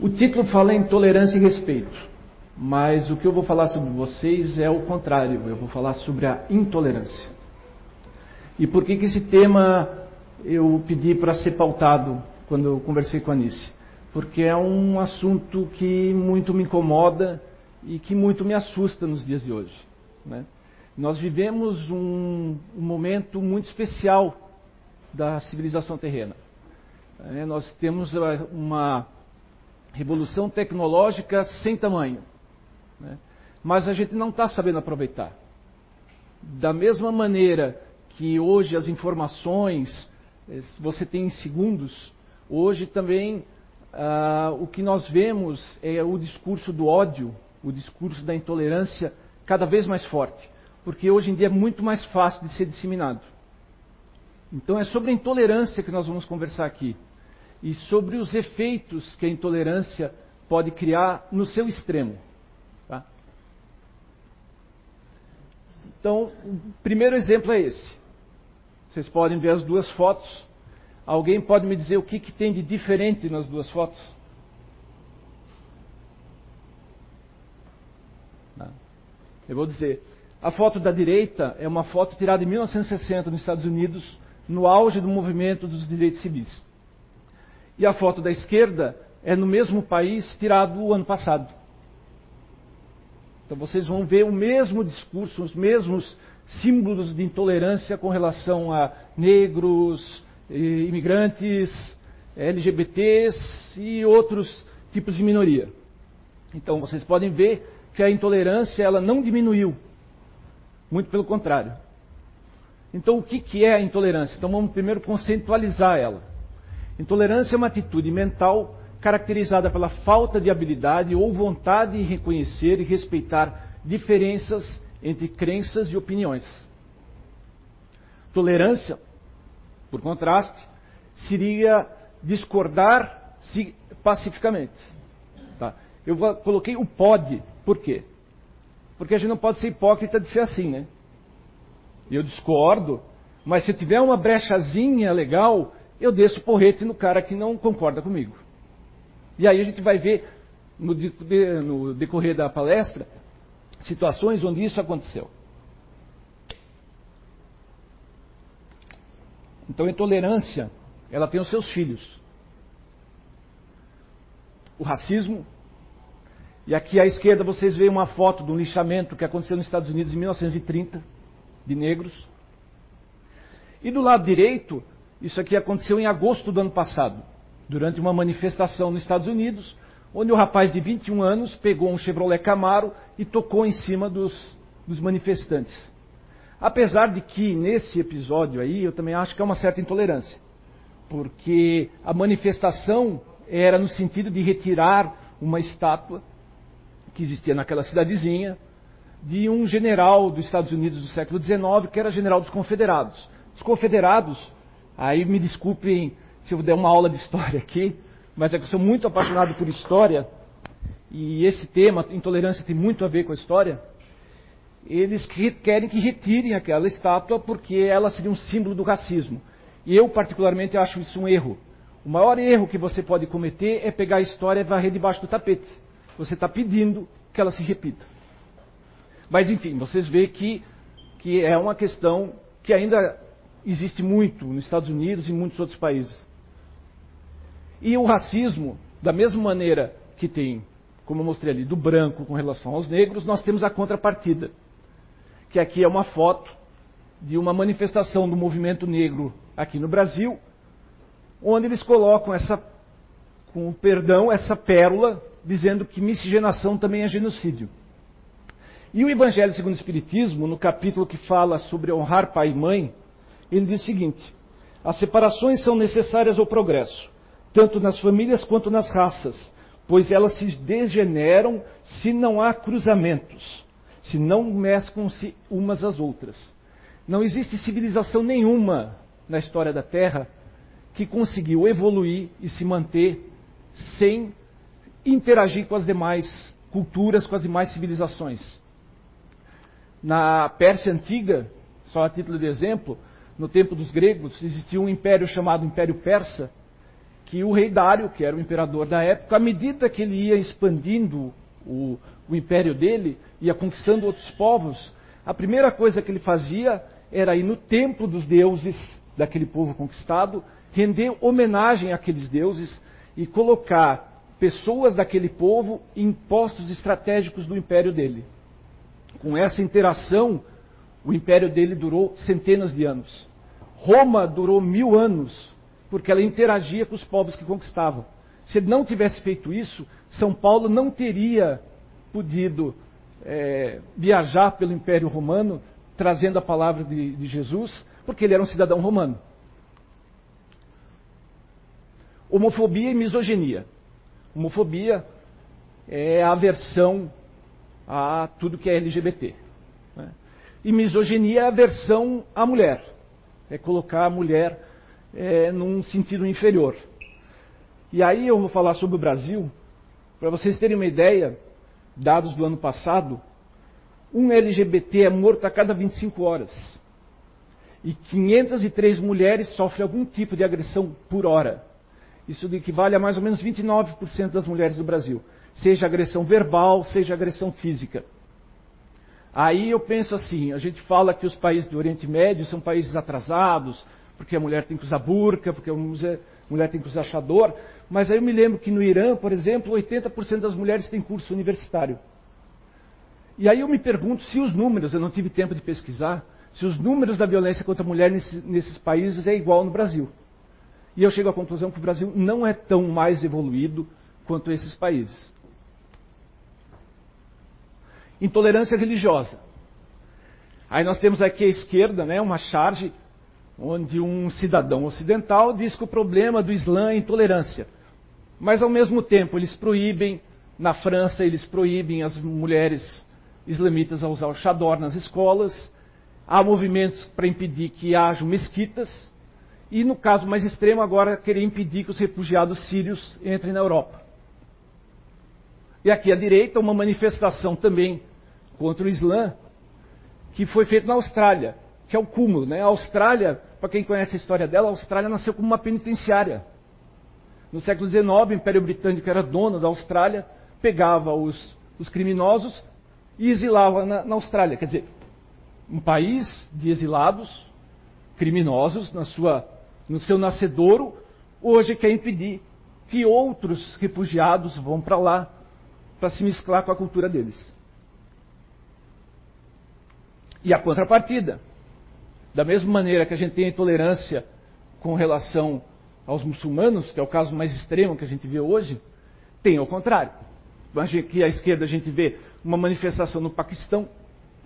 O título fala em tolerância e respeito, mas o que eu vou falar sobre vocês é o contrário, eu vou falar sobre a intolerância. E por que, que esse tema eu pedi para ser pautado quando eu conversei com a Anice? Porque é um assunto que muito me incomoda e que muito me assusta nos dias de hoje. Né? Nós vivemos um, um momento muito especial da civilização terrena. É, nós temos uma revolução tecnológica sem tamanho, né? mas a gente não está sabendo aproveitar. Da mesma maneira que hoje as informações eh, você tem em segundos, hoje também ah, o que nós vemos é o discurso do ódio, o discurso da intolerância cada vez mais forte, porque hoje em dia é muito mais fácil de ser disseminado. Então é sobre a intolerância que nós vamos conversar aqui e sobre os efeitos que a intolerância pode criar no seu extremo. Tá? Então, o primeiro exemplo é esse. Vocês podem ver as duas fotos. Alguém pode me dizer o que, que tem de diferente nas duas fotos? Eu vou dizer. A foto da direita é uma foto tirada em 1960 nos Estados Unidos, no auge do movimento dos direitos civis. E a foto da esquerda é no mesmo país, tirado o ano passado. Então vocês vão ver o mesmo discurso, os mesmos símbolos de intolerância com relação a negros, imigrantes, LGBTs e outros tipos de minoria. Então vocês podem ver que a intolerância ela não diminuiu, muito pelo contrário. Então o que, que é a intolerância? Então vamos primeiro conceitualizar ela. Intolerância é uma atitude mental caracterizada pela falta de habilidade ou vontade em reconhecer e respeitar diferenças entre crenças e opiniões. Tolerância, por contraste, seria discordar pacificamente. Tá? Eu coloquei o pode, por quê? Porque a gente não pode ser hipócrita de ser assim, né? Eu discordo, mas se tiver uma brechazinha legal, eu desço porrete no cara que não concorda comigo. E aí a gente vai ver no, no decorrer da palestra situações onde isso aconteceu. Então a intolerância, ela tem os seus filhos. O racismo. E aqui à esquerda vocês veem uma foto de um lixamento que aconteceu nos Estados Unidos em 1930, de negros. E do lado direito, isso aqui aconteceu em agosto do ano passado, durante uma manifestação nos Estados Unidos, onde o rapaz de 21 anos pegou um Chevrolet Camaro e tocou em cima dos, dos manifestantes. Apesar de que nesse episódio aí eu também acho que é uma certa intolerância, porque a manifestação era no sentido de retirar uma estátua que existia naquela cidadezinha de um general dos Estados Unidos do século XIX que era general dos Confederados. Os Confederados Aí me desculpem se eu der uma aula de história aqui, mas é que eu sou muito apaixonado por história, e esse tema, intolerância, tem muito a ver com a história. Eles querem que retirem aquela estátua porque ela seria um símbolo do racismo. E eu, particularmente, acho isso um erro. O maior erro que você pode cometer é pegar a história e varrer debaixo do tapete. Você está pedindo que ela se repita. Mas, enfim, vocês veem que, que é uma questão que ainda existe muito nos Estados Unidos e em muitos outros países. E o racismo, da mesma maneira que tem, como eu mostrei ali, do branco com relação aos negros, nós temos a contrapartida. Que aqui é uma foto de uma manifestação do movimento negro aqui no Brasil, onde eles colocam essa, com perdão, essa pérola, dizendo que miscigenação também é genocídio. E o Evangelho segundo o Espiritismo, no capítulo que fala sobre honrar pai e mãe, ele diz o seguinte: as separações são necessárias ao progresso, tanto nas famílias quanto nas raças, pois elas se degeneram se não há cruzamentos, se não mesclam-se umas às outras. Não existe civilização nenhuma na história da Terra que conseguiu evoluir e se manter sem interagir com as demais culturas, com as demais civilizações. Na Pérsia Antiga, só a título de exemplo, no tempo dos gregos, existia um império chamado Império Persa, que o rei Dário, que era o imperador da época, à medida que ele ia expandindo o, o império dele, ia conquistando outros povos, a primeira coisa que ele fazia era ir no templo dos deuses daquele povo conquistado, render homenagem àqueles deuses e colocar pessoas daquele povo em postos estratégicos do império dele. Com essa interação, o império dele durou centenas de anos. Roma durou mil anos, porque ela interagia com os povos que conquistavam. Se ele não tivesse feito isso, São Paulo não teria podido é, viajar pelo Império Romano trazendo a palavra de, de Jesus, porque ele era um cidadão romano. Homofobia e misoginia. Homofobia é a aversão a tudo que é LGBT. Né? E misoginia é a aversão à mulher. É colocar a mulher é, num sentido inferior. E aí eu vou falar sobre o Brasil, para vocês terem uma ideia, dados do ano passado, um LGBT é morto a cada 25 horas. E 503 mulheres sofrem algum tipo de agressão por hora. Isso equivale a mais ou menos 29% das mulheres do Brasil. Seja agressão verbal, seja agressão física. Aí eu penso assim: a gente fala que os países do Oriente Médio são países atrasados, porque a mulher tem que usar burca, porque a mulher tem que usar chador. Mas aí eu me lembro que no Irã, por exemplo, 80% das mulheres têm curso universitário. E aí eu me pergunto se os números, eu não tive tempo de pesquisar, se os números da violência contra a mulher nesse, nesses países é igual no Brasil. E eu chego à conclusão que o Brasil não é tão mais evoluído quanto esses países. Intolerância religiosa. Aí nós temos aqui à esquerda né, uma charge onde um cidadão ocidental diz que o problema do Islã é intolerância. Mas ao mesmo tempo eles proíbem, na França eles proíbem as mulheres islamitas a usar o chador nas escolas, há movimentos para impedir que hajam mesquitas, e, no caso mais extremo, agora querer impedir que os refugiados sírios entrem na Europa. E aqui à direita, uma manifestação também contra o Islã, que foi feita na Austrália, que é o cúmulo. Né? A Austrália, para quem conhece a história dela, a Austrália nasceu como uma penitenciária. No século XIX, o Império Britânico era dono da Austrália, pegava os, os criminosos e exilava na, na Austrália. Quer dizer, um país de exilados, criminosos, na sua no seu nascedouro, hoje quer impedir que outros refugiados vão para lá para se mesclar com a cultura deles. E a contrapartida, da mesma maneira que a gente tem a intolerância com relação aos muçulmanos, que é o caso mais extremo que a gente vê hoje, tem ao contrário. Aqui à esquerda a gente vê uma manifestação no Paquistão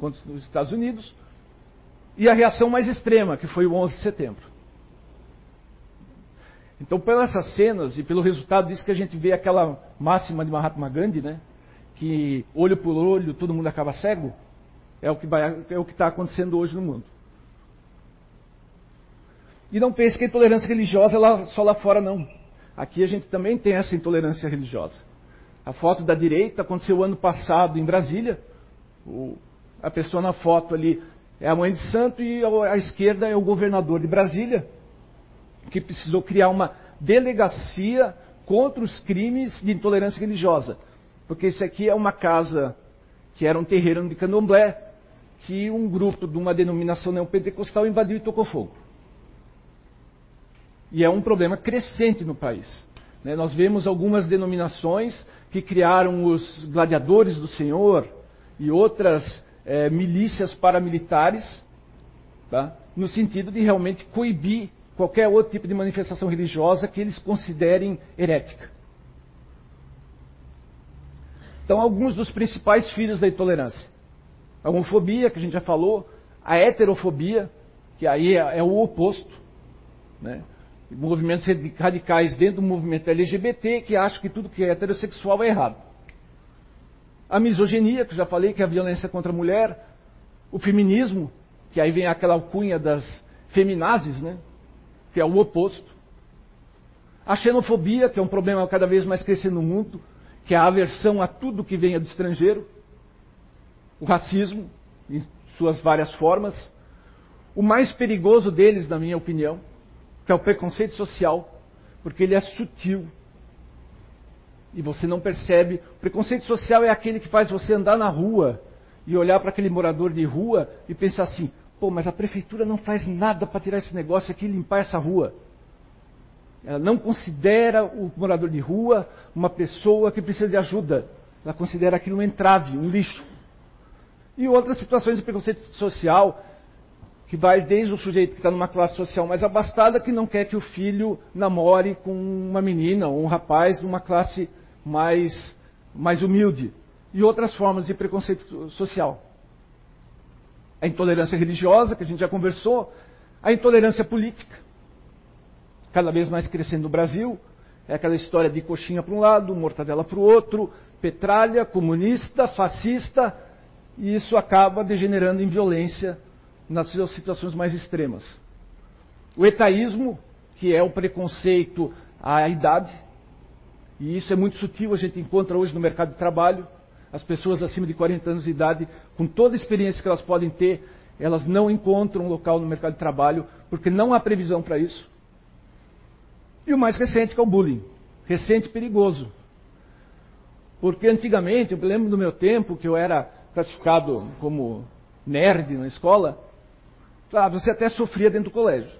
contra os Estados Unidos, e a reação mais extrema, que foi o 11 de setembro. Então, pelas cenas e pelo resultado disso que a gente vê aquela máxima de Mahatma Gandhi, né? Que olho por olho todo mundo acaba cego, é o que é está acontecendo hoje no mundo. E não pense que a intolerância religiosa é lá, só lá fora, não. Aqui a gente também tem essa intolerância religiosa. A foto da direita aconteceu ano passado em Brasília. O, a pessoa na foto ali é a mãe de santo e a, a esquerda é o governador de Brasília que precisou criar uma delegacia contra os crimes de intolerância religiosa. Porque isso aqui é uma casa que era um terreiro de candomblé, que um grupo de uma denominação neopentecostal invadiu e tocou fogo. E é um problema crescente no país. Né? Nós vemos algumas denominações que criaram os gladiadores do Senhor e outras é, milícias paramilitares, tá? no sentido de realmente coibir qualquer outro tipo de manifestação religiosa que eles considerem herética. Então, alguns dos principais filhos da intolerância: a homofobia, que a gente já falou, a heterofobia, que aí é, é o oposto, né? movimentos radicais dentro do movimento LGBT que acham que tudo que é heterossexual é errado. A misoginia, que eu já falei, que é a violência contra a mulher. O feminismo, que aí vem aquela alcunha das feminazes, né? Que é o oposto. A xenofobia, que é um problema cada vez mais crescendo no mundo, que é a aversão a tudo que venha do estrangeiro. O racismo, em suas várias formas. O mais perigoso deles, na minha opinião, que é o preconceito social, porque ele é sutil. E você não percebe. O preconceito social é aquele que faz você andar na rua e olhar para aquele morador de rua e pensar assim: pô, mas a prefeitura não faz nada para tirar esse negócio aqui e limpar essa rua. Ela não considera o morador de rua uma pessoa que precisa de ajuda. Ela considera aquilo um entrave, um lixo. E outras situações de preconceito social, que vai desde o sujeito que está numa classe social mais abastada, que não quer que o filho namore com uma menina ou um rapaz de uma classe mais, mais humilde. E outras formas de preconceito social. A intolerância religiosa, que a gente já conversou, a intolerância política, cada vez mais crescendo no Brasil, é aquela história de coxinha para um lado, mortadela para o outro, petralha, comunista, fascista, e isso acaba degenerando em violência nas suas situações mais extremas. O etaísmo, que é o preconceito à idade, e isso é muito sutil, a gente encontra hoje no mercado de trabalho, as pessoas acima de 40 anos de idade, com toda a experiência que elas podem ter, elas não encontram um local no mercado de trabalho, porque não há previsão para isso. E o mais recente, que é o bullying. Recente e perigoso. Porque antigamente, eu lembro do meu tempo, que eu era classificado como nerd na escola, ah, você até sofria dentro do colégio.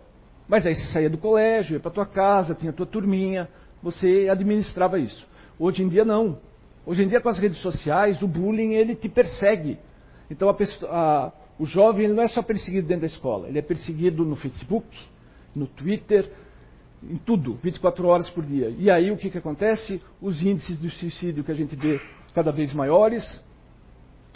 Mas aí você saía do colégio, ia para tua casa, tinha tua turminha, você administrava isso. Hoje em dia não. Hoje em dia com as redes sociais, o bullying ele te persegue. Então a a, o jovem não é só perseguido dentro da escola, ele é perseguido no Facebook, no Twitter, em tudo, 24 horas por dia. E aí o que, que acontece? Os índices de suicídio que a gente vê cada vez maiores.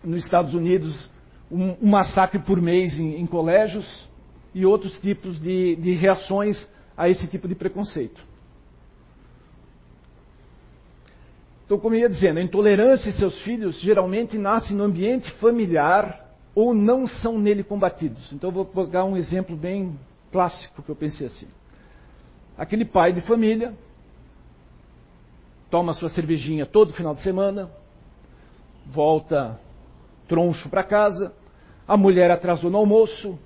Nos Estados Unidos, um, um massacre por mês em, em, colégios e outros tipos de, de reações a esse tipo de preconceito. Então, como eu ia dizendo, a intolerância e seus filhos geralmente nascem no ambiente familiar ou não são nele combatidos. Então, eu vou pegar um exemplo bem clássico que eu pensei assim. Aquele pai de família toma sua cervejinha todo final de semana, volta troncho para casa, a mulher atrasou no almoço,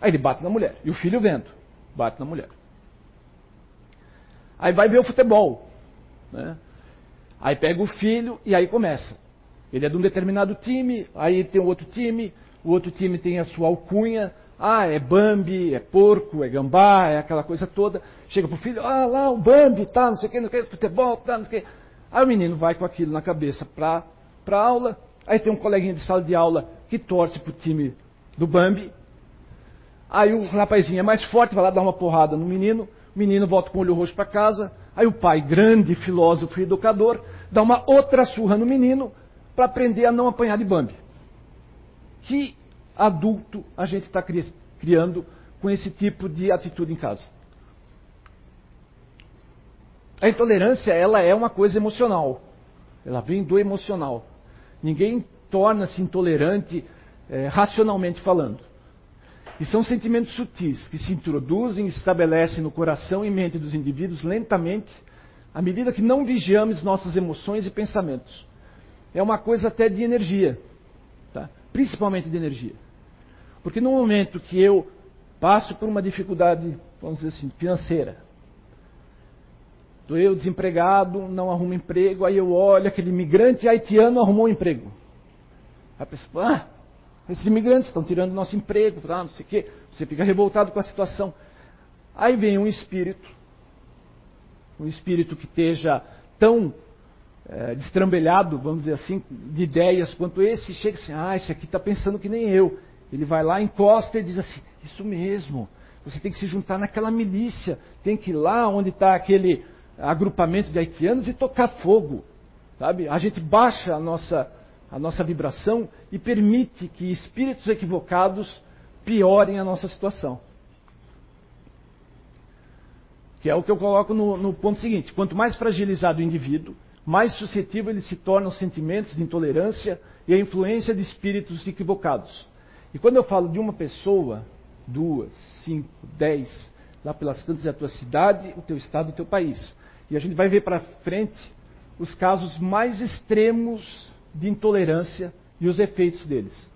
aí ele bate na mulher. E o filho vendo, bate na mulher. Aí vai ver o futebol. Né? Aí pega o filho e aí começa. Ele é de um determinado time, aí tem outro time, o outro time tem a sua alcunha, ah, é Bambi, é porco, é gambá, é aquela coisa toda. Chega pro filho, ah, lá o Bambi, tá, não sei o que, não sei o que, futebol, tá, não sei o que. Aí o menino vai com aquilo na cabeça pra, pra aula. Aí tem um coleguinha de sala de aula que torce pro time do Bambi. Aí o rapazinho é mais forte, vai lá dar uma porrada no menino. O menino volta com o olho roxo para casa. Aí o pai, grande filósofo e educador, dá uma outra surra no menino para aprender a não apanhar de Bambi. Que adulto a gente está criando com esse tipo de atitude em casa. A intolerância, ela é uma coisa emocional. Ela vem do emocional. Ninguém torna-se intolerante é, racionalmente falando. E são sentimentos sutis que se introduzem e estabelecem no coração e mente dos indivíduos lentamente, à medida que não vigiamos nossas emoções e pensamentos. É uma coisa até de energia, tá? principalmente de energia. Porque no momento que eu passo por uma dificuldade, vamos dizer assim, financeira, estou eu desempregado, não arrumo emprego, aí eu olho, aquele imigrante haitiano arrumou um emprego. A pessoa, ah, esses imigrantes estão tirando nosso emprego, não sei o quê. Você fica revoltado com a situação. Aí vem um espírito, um espírito que esteja tão é, destrambelhado, vamos dizer assim, de ideias quanto esse, chega assim, ah, esse aqui está pensando que nem eu. Ele vai lá, encosta e diz assim: Isso mesmo, você tem que se juntar naquela milícia, tem que ir lá onde está aquele agrupamento de haitianos e tocar fogo. Sabe? A gente baixa a nossa, a nossa vibração e permite que espíritos equivocados piorem a nossa situação. Que é o que eu coloco no, no ponto seguinte: quanto mais fragilizado o indivíduo, mais suscetível ele se torna aos sentimentos de intolerância e à influência de espíritos equivocados. E quando eu falo de uma pessoa, duas, cinco, dez, lá pelas tantas é a tua cidade, o teu estado, o teu país. E a gente vai ver para frente os casos mais extremos de intolerância e os efeitos deles.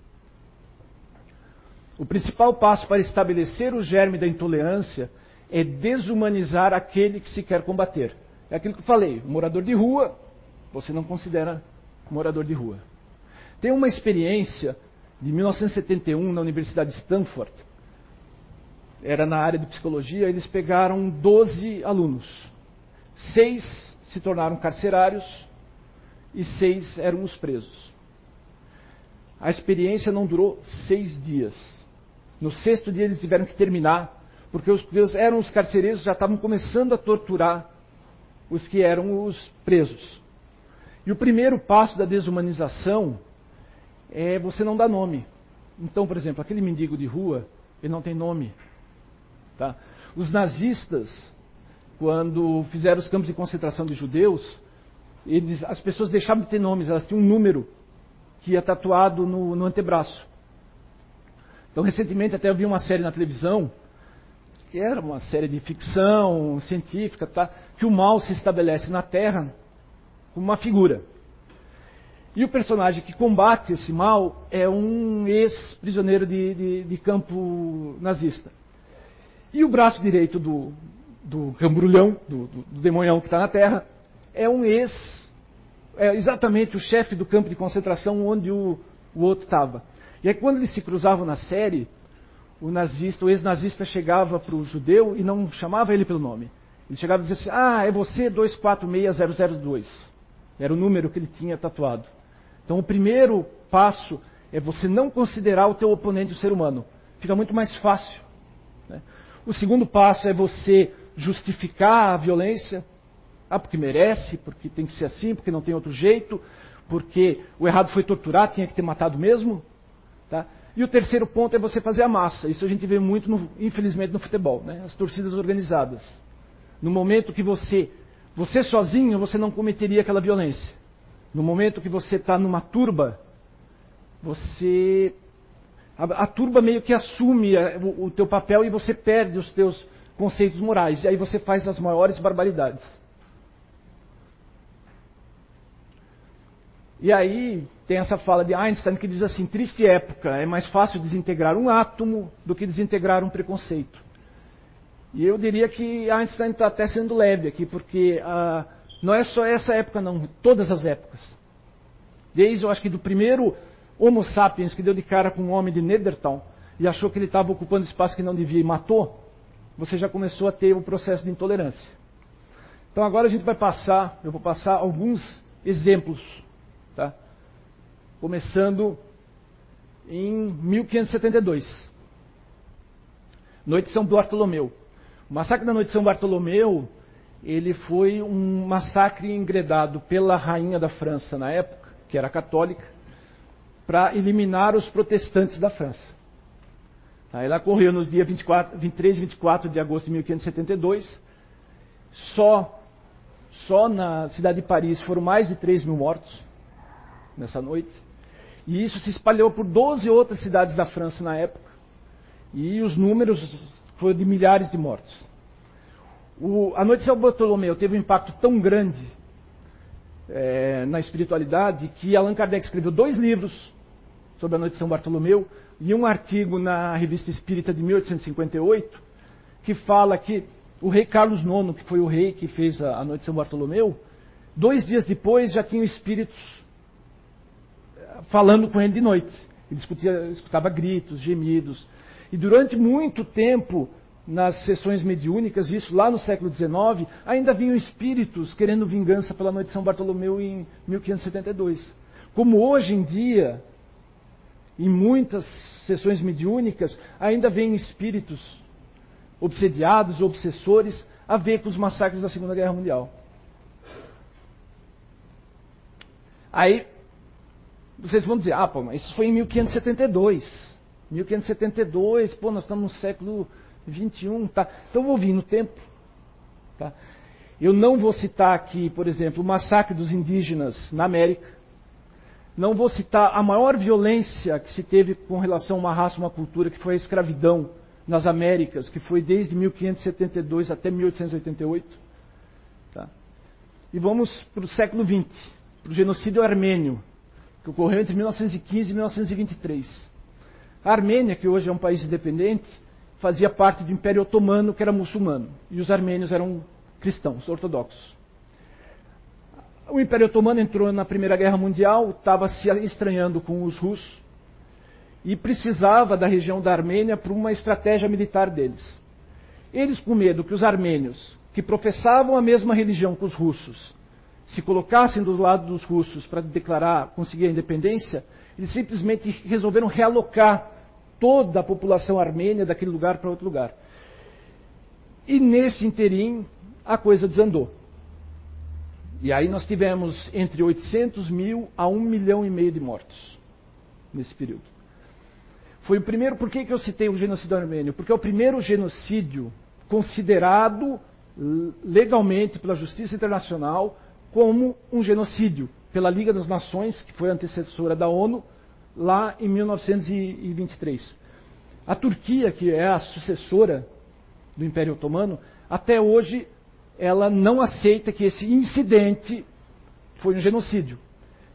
O principal passo para estabelecer o germe da intolerância é desumanizar aquele que se quer combater. É aquilo que eu falei, morador de rua, você não considera morador de rua. Tem uma experiência de 1971 na Universidade de Stanford, era na área de psicologia, eles pegaram 12 alunos. Seis se tornaram carcerários e seis eram os presos. A experiência não durou seis dias. No sexto dia eles tiveram que terminar, porque os que eram os carcereiros já estavam começando a torturar os que eram os presos. E o primeiro passo da desumanização é você não dar nome. Então, por exemplo, aquele mendigo de rua, ele não tem nome. Tá? Os nazistas, quando fizeram os campos de concentração de judeus, eles, as pessoas deixavam de ter nomes, elas tinham um número que ia tatuado no, no antebraço. Então, recentemente até eu vi uma série na televisão, que era uma série de ficção científica, tá? que o mal se estabelece na Terra como uma figura. E o personagem que combate esse mal é um ex-prisioneiro de, de, de, campo nazista. E o braço direito do, do cambrulhão, do, do, do demonhão que está na Terra, é um ex, é exatamente o chefe do campo de concentração onde o, o outro estava. E aí quando eles se cruzavam na série, o nazista, o ex-nazista chegava para o judeu e não chamava ele pelo nome. Ele chegava e dizia assim, ah, é você 246002. Era o número que ele tinha tatuado. Então o primeiro passo é você não considerar o teu oponente o ser humano. Fica muito mais fácil. Né? O segundo passo é você justificar a violência. Ah, porque merece, porque tem que ser assim, porque não tem outro jeito, porque o errado foi torturar, tinha que ter matado mesmo. Tá? E o terceiro ponto é você fazer a massa. Isso a gente vê muito, no, infelizmente, no futebol, né? as torcidas organizadas. No momento que você, você sozinho, você não cometeria aquela violência. No momento que você está numa turba, você a, a turba meio que assume a, o, o teu papel e você perde os teus conceitos morais. E aí você faz as maiores barbaridades. E aí tem essa fala de Einstein que diz assim: triste época, é mais fácil desintegrar um átomo do que desintegrar um preconceito. E eu diria que Einstein está até sendo leve aqui, porque ah, não é só essa época, não, todas as épocas. Desde, eu acho que do primeiro Homo sapiens que deu de cara com um homem de Neandertal e achou que ele estava ocupando espaço que não devia e matou, você já começou a ter o um processo de intolerância. Então agora a gente vai passar, eu vou passar alguns exemplos? Começando em 1572, Noite de São Bartolomeu. O massacre da Noite de São Bartolomeu, ele foi um massacre engredado pela rainha da França na época, que era católica, para eliminar os protestantes da França. Ela ocorreu nos dias 24, 23 e 24 de agosto de 1572. Só, só na cidade de Paris foram mais de 3 mil mortos nessa noite. E isso se espalhou por 12 outras cidades da França na época. E os números foram de milhares de mortos. O, a noite de São Bartolomeu teve um impacto tão grande é, na espiritualidade que Allan Kardec escreveu dois livros sobre a noite de São Bartolomeu e um artigo na Revista Espírita de 1858 que fala que o rei Carlos IX, que foi o rei que fez a, a noite de São Bartolomeu, dois dias depois já tinha espíritos falando com ele de noite. Ele escutava gritos, gemidos. E durante muito tempo, nas sessões mediúnicas, isso lá no século XIX, ainda vinham espíritos querendo vingança pela noite de São Bartolomeu em 1572. Como hoje em dia, em muitas sessões mediúnicas, ainda vêm espíritos obsediados, obsessores, a ver com os massacres da Segunda Guerra Mundial. Aí, vocês vão dizer, ah, pô, mas isso foi em 1572. 1572, pô, nós estamos no século 21, tá? Então eu vou vir no tempo. Tá? Eu não vou citar aqui, por exemplo, o massacre dos indígenas na América. Não vou citar a maior violência que se teve com relação a uma raça, uma cultura, que foi a escravidão nas Américas, que foi desde 1572 até 1888. Tá? E vamos para o século XX, para o genocídio armênio, que ocorreu entre 1915 e 1923. A Armênia, que hoje é um país independente, fazia parte do Império Otomano, que era muçulmano, e os armênios eram cristãos, ortodoxos. O Império Otomano entrou na Primeira Guerra Mundial, estava se estranhando com os russos e precisava da região da Armênia para uma estratégia militar deles. Eles, com medo que os armênios, que professavam a mesma religião que os russos, se colocassem do lado dos russos para declarar, conseguir a independência, eles simplesmente resolveram realocar toda a população armênia daquele lugar para outro lugar. E nesse interim, a coisa desandou. E aí nós tivemos entre 800 mil a 1 milhão e meio de mortos nesse período. Foi o primeiro, por que, que eu citei o genocídio armênio? Porque é o primeiro genocídio considerado legalmente pela Justiça Internacional como um genocídio pela Liga das Nações, que foi antecessora da ONU, lá em 1923. A Turquia, que é a sucessora do Império Otomano, até hoje ela não aceita que esse incidente foi um genocídio.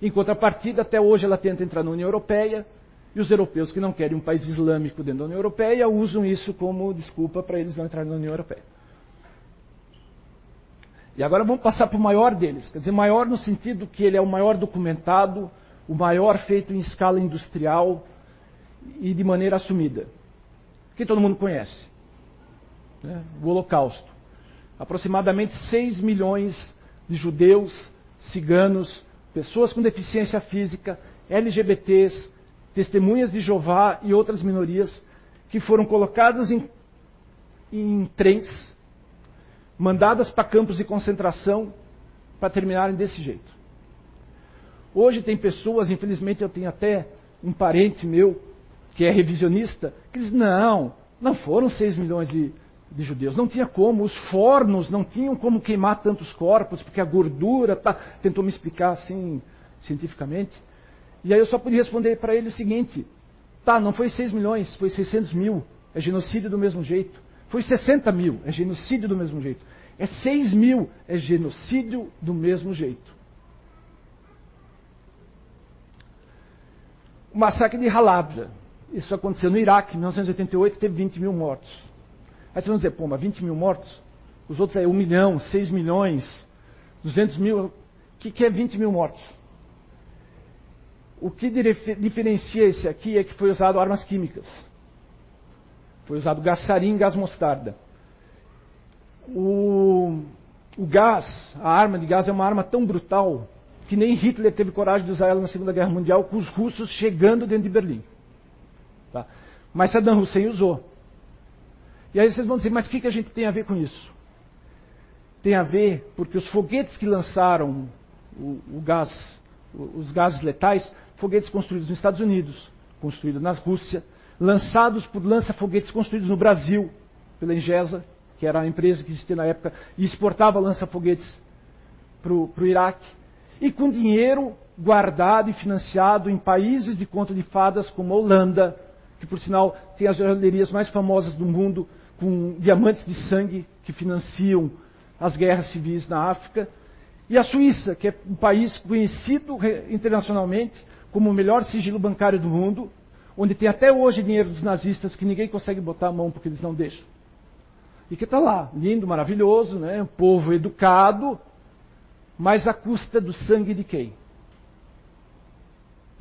Em contrapartida, até hoje ela tenta entrar na União Europeia, e os europeus que não querem um país islâmico dentro da União Europeia usam isso como desculpa para eles não entrarem na União Europeia. E agora vamos passar para o maior deles. Quer dizer, maior no sentido que ele é o maior documentado, o maior feito em escala industrial e de maneira assumida. Que todo mundo conhece. Né? O Holocausto. Aproximadamente 6 milhões de judeus, ciganos, pessoas com deficiência física, LGBTs, testemunhas de Jeová e outras minorias que foram colocadas em, em trens mandadas para campos de concentração para terminarem desse jeito. Hoje tem pessoas, infelizmente eu tenho até um parente meu que é revisionista, que diz: não, não foram 6 milhões de, de judeus, não tinha como, os fornos não tinham como queimar tantos corpos, porque a gordura. Tá, tentou me explicar assim, cientificamente. E aí eu só pude responder para ele o seguinte: tá, não foi 6 milhões, foi 600 mil, é genocídio do mesmo jeito. Foi 60 mil, é genocídio do mesmo jeito. É 6 mil, é genocídio do mesmo jeito. O massacre de Halabja. Isso aconteceu no Iraque, em 1988, teve 20 mil mortos. Aí vocês vão dizer, pô, mas 20 mil mortos? Os outros é 1 milhão, 6 milhões, 200 mil. O que, que é 20 mil mortos? O que diferencia esse aqui é que foi usado armas químicas. Foi usado gás sarin, gás mostarda. O, o gás, a arma de gás é uma arma tão brutal que nem Hitler teve coragem de usar ela na Segunda Guerra Mundial com os russos chegando dentro de Berlim. Tá? Mas Saddam Hussein usou. E aí vocês vão dizer, mas o que, que a gente tem a ver com isso? Tem a ver porque os foguetes que lançaram o, o gás, os gases letais, foguetes construídos nos Estados Unidos, construídos na Rússia, lançados por lança-foguetes construídos no Brasil, pela Ingesa, que era a empresa que existia na época, e exportava lança-foguetes para o Iraque, e com dinheiro guardado e financiado em países de conta de fadas como a Holanda, que por sinal tem as joalherias mais famosas do mundo, com diamantes de sangue que financiam as guerras civis na África, e a Suíça, que é um país conhecido internacionalmente como o melhor sigilo bancário do mundo, onde tem até hoje dinheiro dos nazistas que ninguém consegue botar a mão porque eles não deixam. E que está lá, lindo, maravilhoso, né? um povo educado, mas à custa do sangue de quem?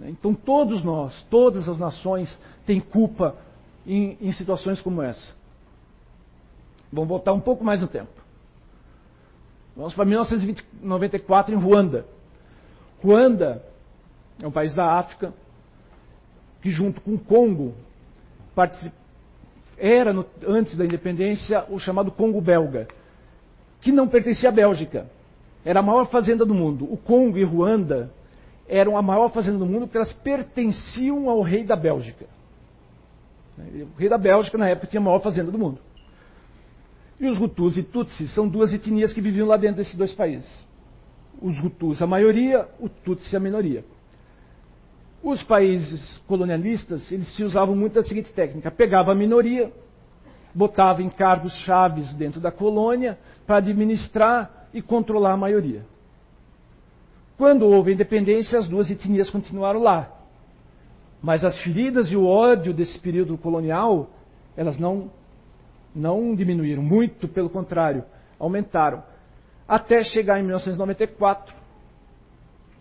Então todos nós, todas as nações têm culpa em, em situações como essa. Vamos voltar um pouco mais no tempo. Vamos para 1994 em Ruanda. Ruanda é um país da África, que junto com o Congo era, no, antes da independência, o chamado Congo belga, que não pertencia à Bélgica. Era a maior fazenda do mundo. O Congo e Ruanda eram a maior fazenda do mundo porque elas pertenciam ao rei da Bélgica. O rei da Bélgica, na época, tinha a maior fazenda do mundo. E os Hutus e Tutsis são duas etnias que viviam lá dentro desses dois países. Os Hutus, a maioria, o Tutsi, a minoria. Os países colonialistas, eles se usavam muito da seguinte técnica: pegava a minoria, botava em cargos chaves dentro da colônia para administrar e controlar a maioria. Quando houve a independência, as duas etnias continuaram lá. Mas as feridas e o ódio desse período colonial, elas não Não diminuíram, muito pelo contrário, aumentaram. Até chegar em 1994,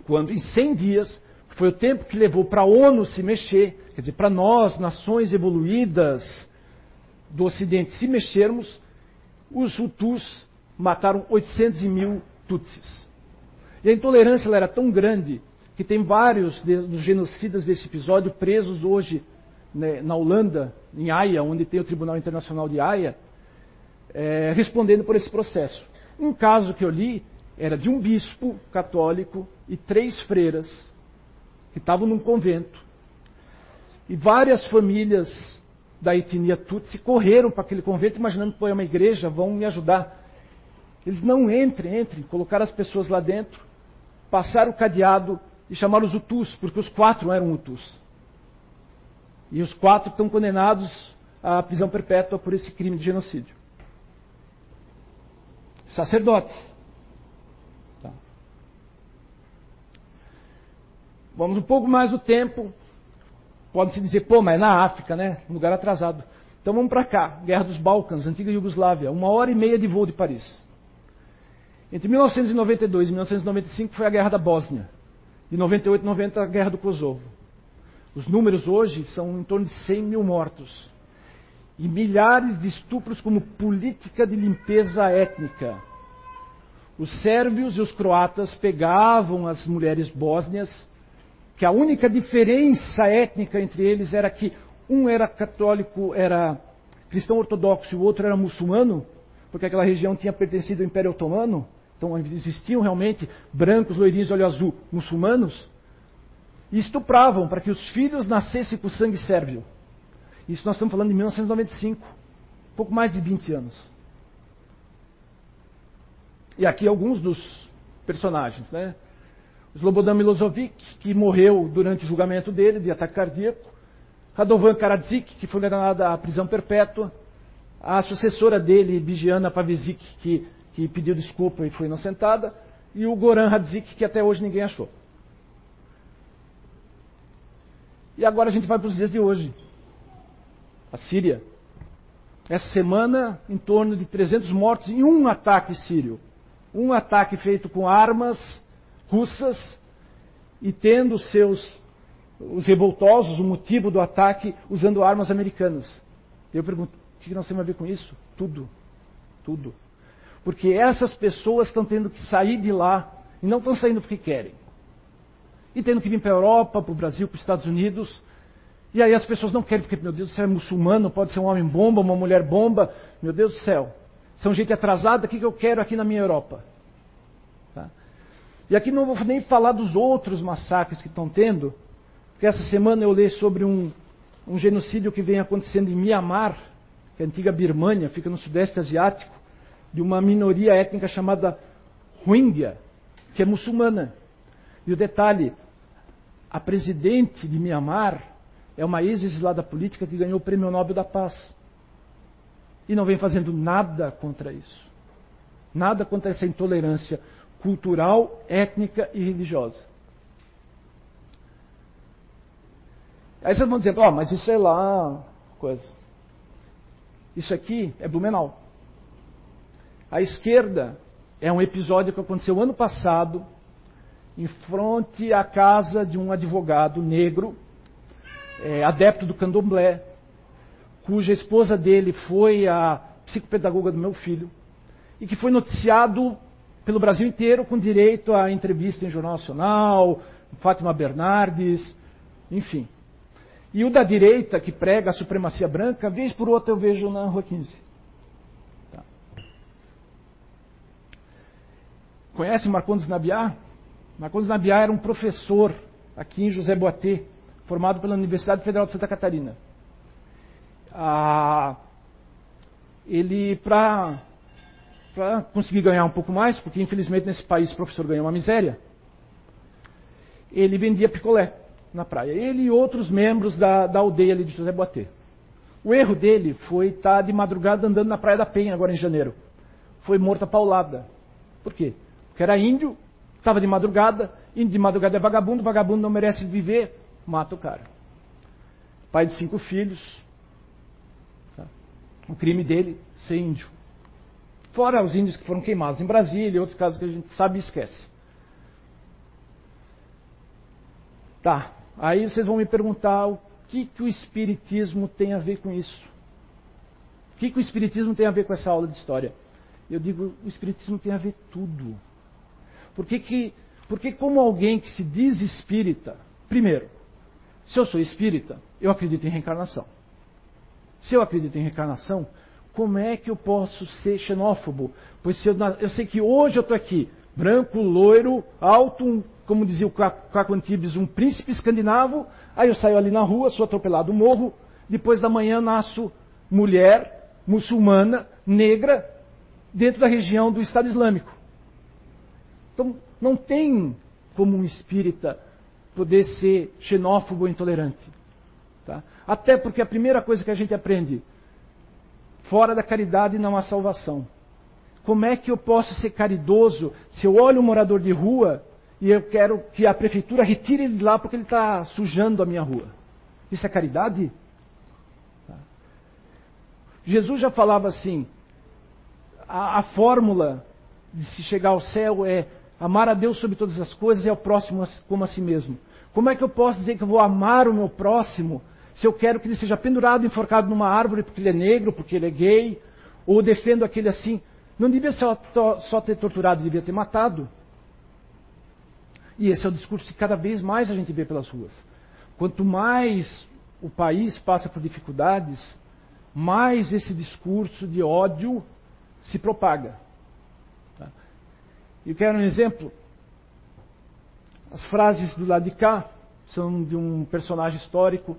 quando em 100 dias foi o tempo que levou para a ONU se mexer, quer dizer, para nós, nações evoluídas do Ocidente, se mexermos, os Hutus mataram 800 mil Tutsis. E a intolerância era tão grande que tem vários dos genocidas desse episódio presos hoje né, na Holanda, em Haia, onde tem o Tribunal Internacional de Haia, é, respondendo por esse processo. Um caso que eu li era de um bispo católico e três freiras que estavam num convento. E várias famílias da etnia Tutsi correram para aquele convento, imaginando que é uma igreja, vão me ajudar. Eles não entrem, entrem, colocaram as pessoas lá dentro, passaram o cadeado e chamaram os Hutus, porque os quatro eram Hutus. E os quatro estão condenados à prisão perpétua por esse crime de genocídio. Sacerdotes. Tá. Vamos um pouco mais do tempo. Pode-se dizer, pô, mas é na África, né? Um lugar atrasado. Então vamos para cá. Guerra dos Balcãs, antiga Iugoslávia. Uma hora e meia de voo de Paris. Entre 1992 e 1995 foi a Guerra da Bósnia. De 98 e 90 a Guerra do Kosovo. Os números hoje são em torno de 100 mil mortos. E milhares de estupros como política de limpeza étnica. Os sérvios e os croatas pegavam as mulheres bósnias, que a única diferença étnica entre eles era que um era católico, era cristão ortodoxo e o outro era muçulmano, porque aquela região tinha pertencido ao Império Otomano. Então existiam realmente brancos, loirinhos olho azul, muçulmanos, e estupravam para que os filhos nascessem com sangue sérvio. Isso nós estamos falando de 1995, pouco mais de 20 anos. E aqui alguns dos personagens, né? Slobodan Milosevic, que morreu durante o julgamento dele de ataque cardíaco. Radovan Karadzic, que foi condenado à prisão perpétua. A sucessora dele, Bigiana Pavizic, que que pediu desculpa e foi inocentada, e o Goran Hadzik, que até hoje ninguém achou. E agora a gente vai para os dias de hoje. A Síria. Essa semana, em torno de 300 mortos em um ataque sírio. Um ataque feito com armas russas e tendo seus os revoltosos, o motivo do ataque, usando armas americanas. Eu pergunto, o que nós temos a ver com isso? Tudo. Tudo. Porque essas pessoas estão tendo que sair de lá e não estão saindo porque querem. E tendo que vir para a Europa, para o Brasil, para os Estados Unidos. E aí as pessoas não querem, porque, meu Deus, você é muçulmano, pode ser um homem bomba, uma mulher bomba. Meu Deus do céu. São gente atrasada, o que eu quero aqui na minha Europa? E aqui não vou nem falar dos outros massacres que estão tendo, porque essa semana eu li sobre um, um genocídio que vem acontecendo em Mianmar, que é a antiga Birmânia, fica no Sudeste Asiático, de uma minoria étnica chamada Rohingya, que é muçulmana. E o detalhe, a presidente de Mianmar é uma ex-exilada política que ganhou o Prêmio Nobel da Paz. E não vem fazendo nada contra isso. Nada contra essa intolerância cultural, étnica e religiosa. Aí vocês vão dizer, ó, oh, mas isso é lá, coisa. Isso aqui é Blumenau. A esquerda é um episódio que aconteceu ano passado, em frente à casa de um advogado negro, é, adepto do candomblé, cuja esposa dele foi a psicopedagoga do meu filho, e que foi noticiado pelo Brasil inteiro com direito a entrevista em Jornal Nacional, Fátima Bernardes, enfim. E o da direita, que prega a supremacia branca, vez por outra eu vejo na Rua 15. Conhece Marcondes Nabiá? Marcondes Nabiá era um professor aqui em José Boatê, formado pela Universidade Federal de Santa Catarina. Ah, ele, para conseguir ganhar um pouco mais, porque infelizmente nesse país o professor ganha uma miséria, ele vendia picolé na praia. Ele e outros membros da, da aldeia ali de José Boatê. O erro dele foi estar de madrugada andando na Praia da Penha, agora em janeiro. Foi morto a paulada. Por quê? que era índio, estava de madrugada, índio de madrugada é vagabundo, vagabundo não merece viver, mata o cara. Pai de cinco filhos. Tá? o crime dele ser índio. Fora os índios que foram queimados em Brasília e outros casos que a gente sabe e esquece. Tá, aí vocês vão me perguntar o que, que o Espiritismo tem a ver com isso. O que, que o Espiritismo tem a ver com essa aula de história? Eu digo, o Espiritismo tem a ver tudo. Por que, que, porque como alguém que se diz espírita, primeiro, se eu sou espírita, eu acredito em reencarnação. Se eu acredito em reencarnação, como é que eu posso ser xenófobo? Pois eu, eu sei que hoje eu estou aqui, branco, loiro, alto, como dizia o Caco Antibes, um príncipe escandinavo, aí eu saio ali na rua, sou atropelado, morro, depois da manhã nasço mulher, muçulmana, negra, dentro da região do Estado Islâmico. Então, não tem como um espírita poder ser xenófobo ou intolerante. Tá? Até porque a primeira coisa que a gente aprende, fora da caridade não há salvação. Como é que eu posso ser caridoso se eu olho um morador de rua e eu quero que a prefeitura retire ele de lá porque ele está sujando a minha rua? Isso é caridade? Tá. Jesus já falava assim: a, a fórmula de se chegar ao céu é amar a Deus sobre todas as coisas e ao próximo como a si mesmo. Como é que eu posso dizer que eu vou amar o meu próximo se eu quero que ele seja pendurado, enforcado numa árvore porque ele é negro, porque ele é gay, ou defendo aquele assim? Não devia só, só ter torturado, devia ter matado. E esse é o discurso que cada vez mais a gente vê pelas ruas. Quanto mais o país passa por dificuldades, mais esse discurso de ódio se propaga. Tá? Eu quero um exemplo. As frases do lado de cá são de um personagem histórico,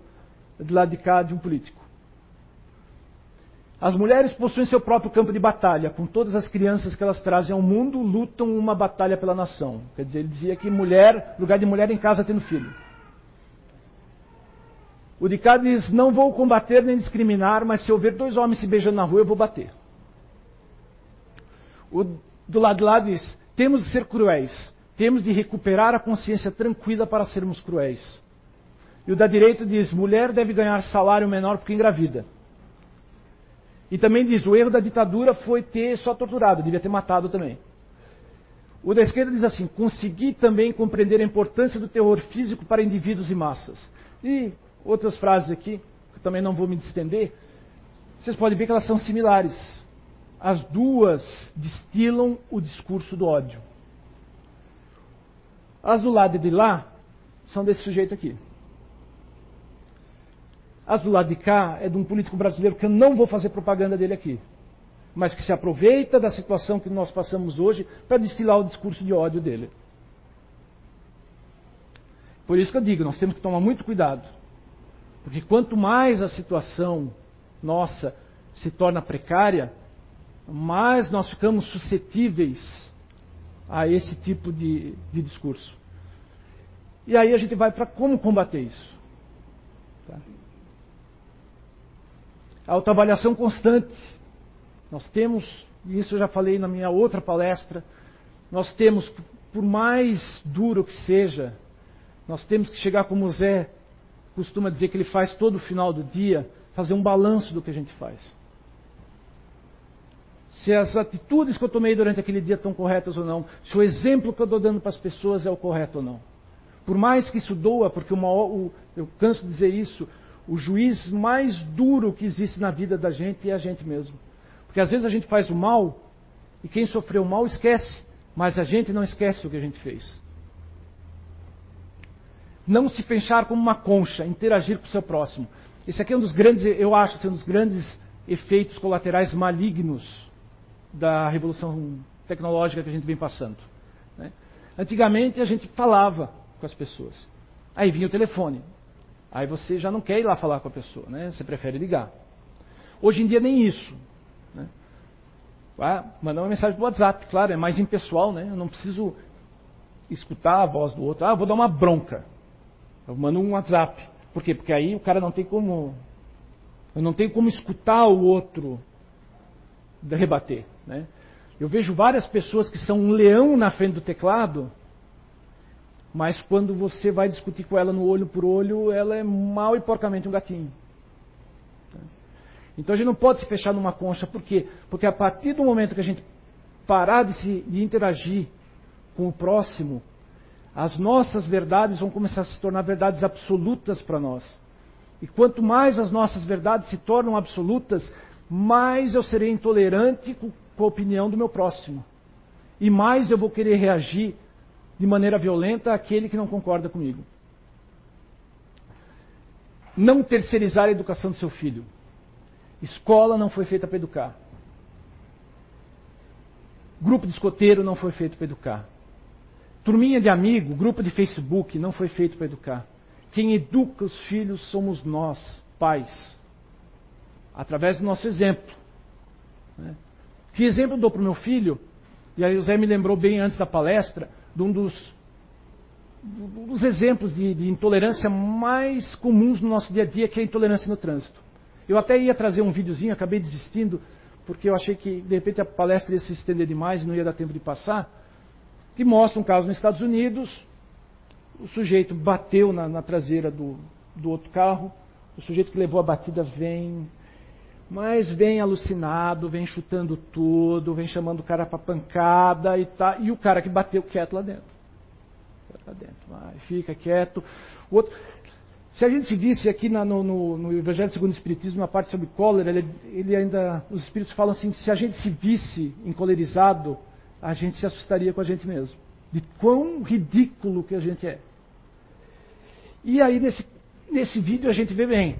do lado de cá de um político. As mulheres possuem seu próprio campo de batalha, com todas as crianças que elas trazem ao mundo, lutam uma batalha pela nação. Quer dizer, ele dizia que mulher, lugar de mulher em casa tendo filho. O de cá diz: Não vou combater nem discriminar, mas se eu ver dois homens se beijando na rua, eu vou bater. O do lado de lá diz: temos de ser cruéis, temos de recuperar a consciência tranquila para sermos cruéis. E o da direita diz: mulher deve ganhar salário menor porque engravida. E também diz: o erro da ditadura foi ter só torturado, devia ter matado também. O da esquerda diz assim: consegui também compreender a importância do terror físico para indivíduos e massas. E outras frases aqui, que também não vou me distender, vocês podem ver que elas são similares as duas destilam o discurso do ódio. As do lado de lá são desse sujeito aqui. As do lado de cá é de um político brasileiro que eu não vou fazer propaganda dele aqui, mas que se aproveita da situação que nós passamos hoje para destilar o discurso de ódio dele. Por isso que eu digo, nós temos que tomar muito cuidado. Porque quanto mais a situação nossa se torna precária, mais nós ficamos suscetíveis a esse tipo de, de discurso. E aí a gente vai para como combater isso. Tá? Autoavaliação constante. Nós temos, e isso eu já falei na minha outra palestra, nós temos, por mais duro que seja, nós temos que chegar como o Zé costuma dizer que ele faz todo final do dia, fazer um balanço do que a gente faz se as atitudes que eu tomei durante aquele dia estão corretas ou não, se o exemplo que eu estou dando para as pessoas é o correto ou não. Por mais que isso doa, porque uma, o, eu canso de dizer isso, o juiz mais duro que existe na vida da gente é a gente mesmo. Porque às vezes a gente faz o mal e quem sofreu o mal esquece, mas a gente não esquece o que a gente fez. Não se fechar como uma concha, interagir com o seu próximo. Esse aqui é um dos grandes, eu acho, assim, um dos grandes efeitos colaterais malignos da revolução tecnológica que a gente vem passando. Né? Antigamente a gente falava com as pessoas. Aí vinha o telefone. Aí você já não quer ir lá falar com a pessoa, né? Você prefere ligar. Hoje em dia nem isso. Né? Ah, mandar uma mensagem do WhatsApp, claro, é mais impessoal, né? Eu não preciso escutar a voz do outro. Ah, vou dar uma bronca. Eu mando um WhatsApp. Por quê? Porque aí o cara não tem como. Eu não tenho como escutar o outro rebater. Né? Eu vejo várias pessoas que são um leão na frente do teclado, mas quando você vai discutir com ela no olho por olho, ela é mal e porcamente um gatinho. Então a gente não pode se fechar numa concha, por quê? Porque a partir do momento que a gente parar de, se, de interagir com o próximo, as nossas verdades vão começar a se tornar verdades absolutas para nós. E quanto mais as nossas verdades se tornam absolutas, mais eu serei intolerante com a opinião do meu próximo. E mais eu vou querer reagir de maneira violenta àquele que não concorda comigo. Não terceirizar a educação do seu filho. Escola não foi feita para educar. Grupo de escoteiro não foi feito para educar. Turminha de amigo, grupo de Facebook não foi feito para educar. Quem educa os filhos somos nós, pais, através do nosso exemplo. Né? Que exemplo dou para o meu filho? E aí o Zé me lembrou bem antes da palestra de um dos, dos exemplos de, de intolerância mais comuns no nosso dia a dia, que é a intolerância no trânsito. Eu até ia trazer um videozinho, acabei desistindo, porque eu achei que de repente a palestra ia se estender demais e não ia dar tempo de passar, que mostra um caso nos Estados Unidos, o sujeito bateu na, na traseira do, do outro carro, o sujeito que levou a batida vem, mas vem alucinado, vem chutando tudo, vem chamando o cara para pancada e tá, e o cara que bateu quieto lá dentro. Lá dentro, vai, fica quieto. O outro, se a gente se visse aqui na, no, no, no, Evangelho segundo o Espiritismo, na parte sobre cólera, ele, ele, ainda, os Espíritos falam assim, se a gente se visse encolerizado, a gente se assustaria com a gente mesmo. De quão ridículo que a gente é. E aí, nesse, nesse vídeo, a gente vê bem.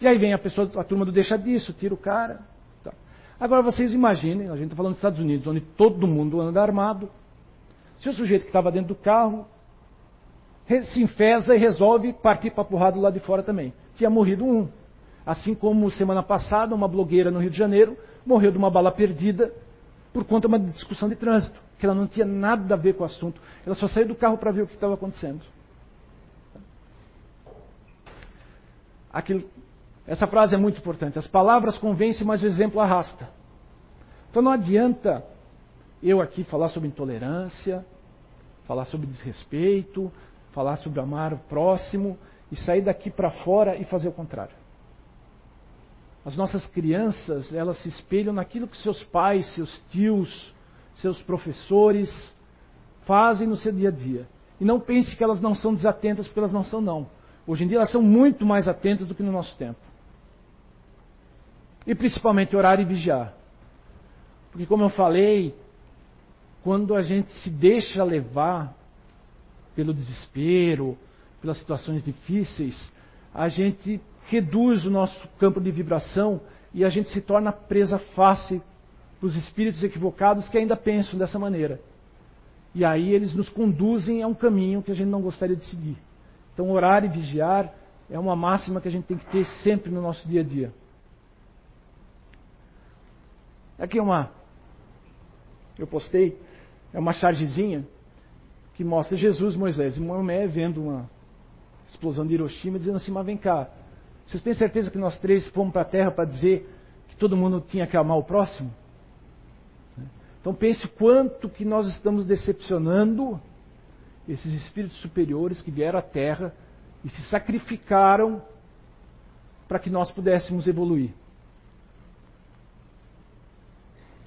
E aí vem a pessoa, a turma do deixa disso, tira o cara. Tá. Agora vocês imaginem, a gente está falando dos Estados Unidos, onde todo mundo anda armado. Se o sujeito que estava dentro do carro se enfesa e resolve partir para a porrada lado de fora também. Tinha morrido um. Assim como semana passada, uma blogueira no Rio de Janeiro morreu de uma bala perdida por conta de uma discussão de trânsito, que ela não tinha nada a ver com o assunto. Ela só saiu do carro para ver o que estava acontecendo. Aquilo, essa frase é muito importante. As palavras convencem, mas o exemplo arrasta. Então não adianta eu aqui falar sobre intolerância, falar sobre desrespeito, falar sobre amar o próximo e sair daqui para fora e fazer o contrário. As nossas crianças, elas se espelham naquilo que seus pais, seus tios, seus professores fazem no seu dia a dia. E não pense que elas não são desatentas, porque elas não são, não. Hoje em dia elas são muito mais atentas do que no nosso tempo. E principalmente orar e vigiar. Porque, como eu falei, quando a gente se deixa levar pelo desespero, pelas situações difíceis, a gente reduz o nosso campo de vibração e a gente se torna presa fácil para os espíritos equivocados que ainda pensam dessa maneira. E aí eles nos conduzem a um caminho que a gente não gostaria de seguir. Então, orar e vigiar é uma máxima que a gente tem que ter sempre no nosso dia a dia. Aqui é uma. Eu postei, é uma chargezinha que mostra Jesus, Moisés e Moisés vendo uma explosão de Hiroshima, dizendo assim: Mas vem cá, vocês têm certeza que nós três fomos para a Terra para dizer que todo mundo tinha que amar o próximo? Então pense quanto que nós estamos decepcionando esses espíritos superiores que vieram à Terra e se sacrificaram para que nós pudéssemos evoluir.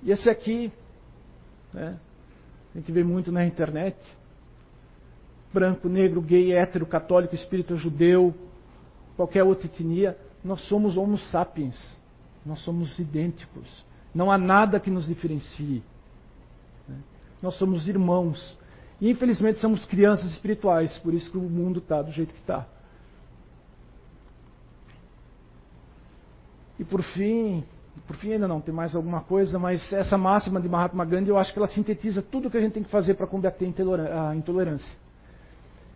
E esse aqui, né, a gente vê muito na internet, branco, negro, gay, hétero, católico, espírita, judeu, qualquer outra etnia, nós somos homo sapiens. Nós somos idênticos. Não há nada que nos diferencie. Né? Nós somos irmãos. E infelizmente somos crianças espirituais, por isso que o mundo está do jeito que está. E por fim, por fim ainda não, tem mais alguma coisa, mas essa máxima de Mahatma Gandhi eu acho que ela sintetiza tudo o que a gente tem que fazer para combater a intolerância.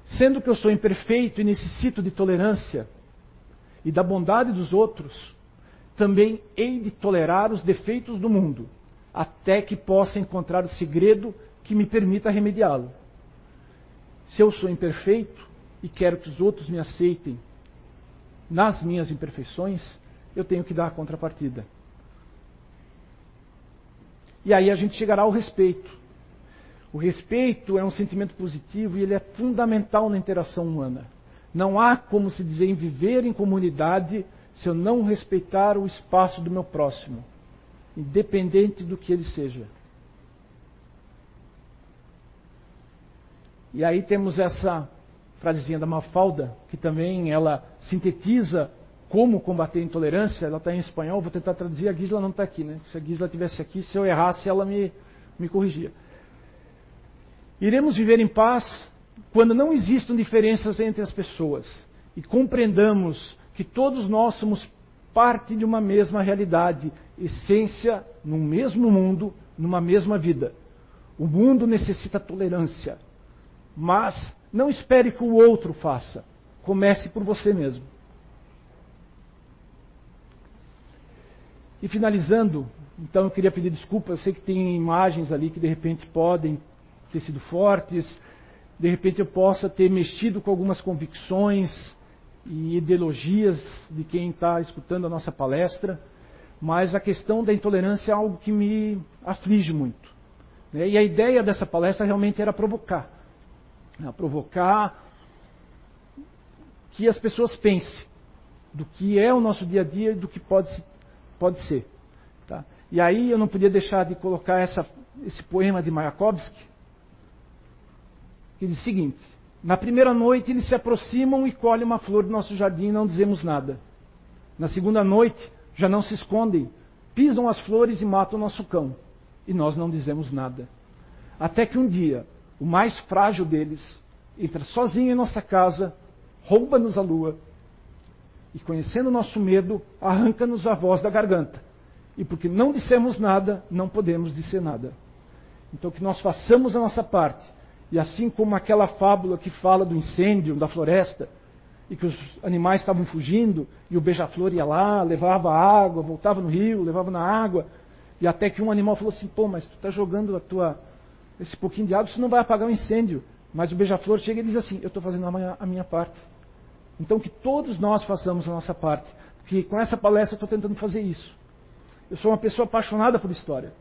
Sendo que eu sou imperfeito e necessito de tolerância e da bondade dos outros, também hei de tolerar os defeitos do mundo, até que possa encontrar o segredo que me permita remediá-lo. Se eu sou imperfeito e quero que os outros me aceitem nas minhas imperfeições, eu tenho que dar a contrapartida. E aí a gente chegará ao respeito. O respeito é um sentimento positivo e ele é fundamental na interação humana. Não há como se dizer em viver em comunidade se eu não respeitar o espaço do meu próximo, independente do que ele seja. E aí temos essa frasezinha da Mafalda, que também ela sintetiza como combater a intolerância. Ela está em espanhol, vou tentar traduzir. A Gisela não está aqui, né? Se a Gisela tivesse aqui, se eu errasse, ela me, me corrigia. Iremos viver em paz quando não existam diferenças entre as pessoas e compreendamos que todos nós somos parte de uma mesma realidade, essência num mesmo mundo, numa mesma vida. O mundo necessita tolerância, mas não espere que o outro faça. Comece por você mesmo. E finalizando, então eu queria pedir desculpa, eu sei que tem imagens ali que de repente podem ter sido fortes, de repente eu possa ter mexido com algumas convicções e ideologias de quem está escutando a nossa palestra, mas a questão da intolerância é algo que me aflige muito. Né? E a ideia dessa palestra realmente era provocar a provocar que as pessoas pensem do que é o nosso dia a dia e do que pode, pode ser. Tá? E aí eu não podia deixar de colocar essa, esse poema de Mayakovsky, que diz o seguinte: Na primeira noite eles se aproximam e colhem uma flor do nosso jardim e não dizemos nada. Na segunda noite já não se escondem, pisam as flores e matam o nosso cão, e nós não dizemos nada. Até que um dia o mais frágil deles, entra sozinho em nossa casa, rouba-nos a lua e, conhecendo o nosso medo, arranca-nos a voz da garganta. E porque não dissemos nada, não podemos dizer nada. Então, que nós façamos a nossa parte. E assim como aquela fábula que fala do incêndio da floresta, e que os animais estavam fugindo, e o beija-flor ia lá, levava água, voltava no rio, levava na água, e até que um animal falou assim: pô, mas tu está jogando a tua esse pouquinho de água, isso não vai apagar o incêndio. Mas o beija-flor chega e diz assim: Eu estou fazendo a minha, a minha, parte. Então que todos nós façamos a nossa parte. Porque com essa palestra eu estou tentando fazer isso. Eu sou uma pessoa apaixonada por história.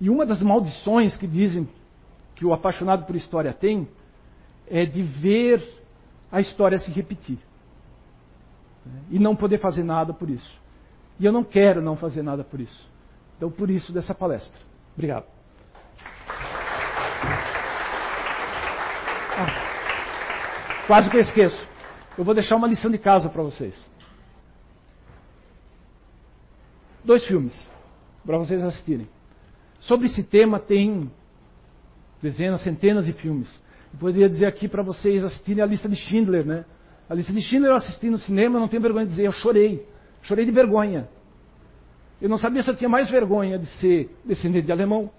E uma das maldições que dizem que o apaixonado por história tem é de ver a história se repetir. E não poder fazer nada por isso. E eu não quero não fazer nada por isso. Então, por isso dessa palestra. Obrigado. Ah, quase que eu esqueço. Eu vou deixar uma lição de casa para vocês. Dois filmes para vocês assistirem. Sobre esse tema tem dezenas, centenas de filmes. Eu poderia dizer aqui para vocês assistirem a lista de Schindler, né? A lista de Schindler eu assisti no cinema, não tenho vergonha de dizer, eu chorei. Chorei de vergonha. Eu não sabia se eu tinha mais vergonha de ser descendente de alemão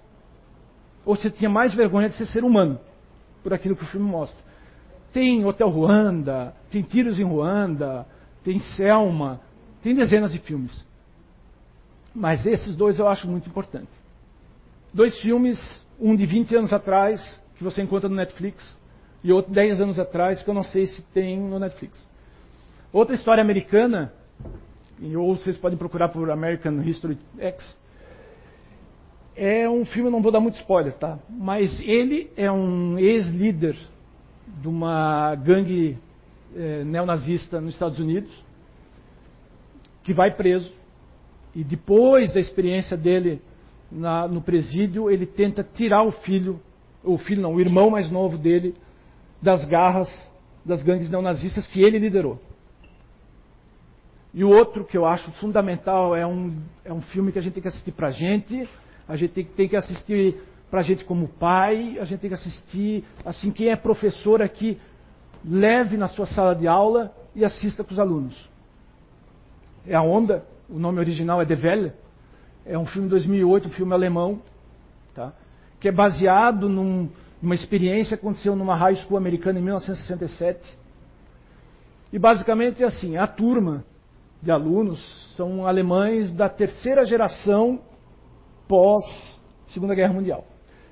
ou se eu tinha mais vergonha de ser ser humano por aquilo que o filme mostra. Tem Hotel Ruanda, tem Tiros em Ruanda, tem Selma, tem dezenas de filmes. Mas esses dois eu acho muito importantes. Dois filmes, um de 20 anos atrás, que você encontra no Netflix, e outro 10 anos atrás, que eu não sei se tem no Netflix. Outra história americana, ou vocês podem procurar por American History X, é um filme, não vou dar muito spoiler, tá? Mas ele é um ex-líder de uma gangue é, neonazista nos Estados Unidos, que vai preso. E depois da experiência dele na, no presídio, ele tenta tirar o filho, o filho não, o irmão mais novo dele, das garras das gangues neonazistas que ele liderou. E o outro que eu acho fundamental é um, é um filme que a gente tem que assistir pra gente, a gente tem, tem que assistir para a gente como pai, a gente tem que assistir, assim, quem é professor aqui, leve na sua sala de aula e assista com os alunos. É a Onda, o nome original é De Welle, é um filme de 2008, um filme alemão, tá? que é baseado num, numa experiência que aconteceu numa high school americana em 1967. E basicamente é assim, a turma de alunos são alemães da terceira geração pós Segunda Guerra Mundial.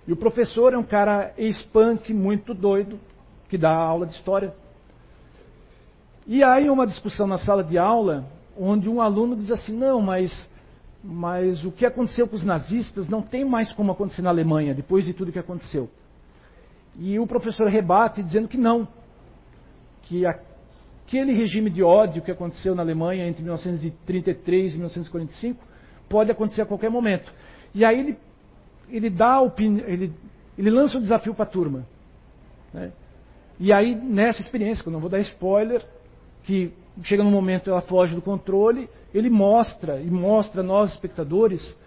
E o professor é um cara ex-punk muito doido, que dá aula de história. E aí uma discussão na sala de aula, onde um aluno diz assim, não, mas, mas o que aconteceu com os nazistas não tem mais como acontecer na Alemanha, depois de tudo que aconteceu. E o professor rebate dizendo que não, que, aquele regime de ódio que aconteceu na Alemanha entre 1933 e 1945 pode acontecer a qualquer momento. E aí ele, ele dá ele, ele lança o um desafio para a turma. Né? E aí, nessa experiência, que eu não vou dar spoiler, que chega num momento ela foge do controle, ele mostra, e mostra a nós, espectadores,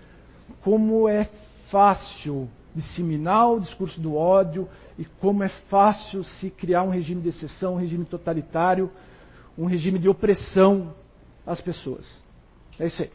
como é fácil disseminar o discurso do ódio e como é fácil se criar um regime de exceção, um regime totalitário, um regime de opressão às pessoas. É isso aí.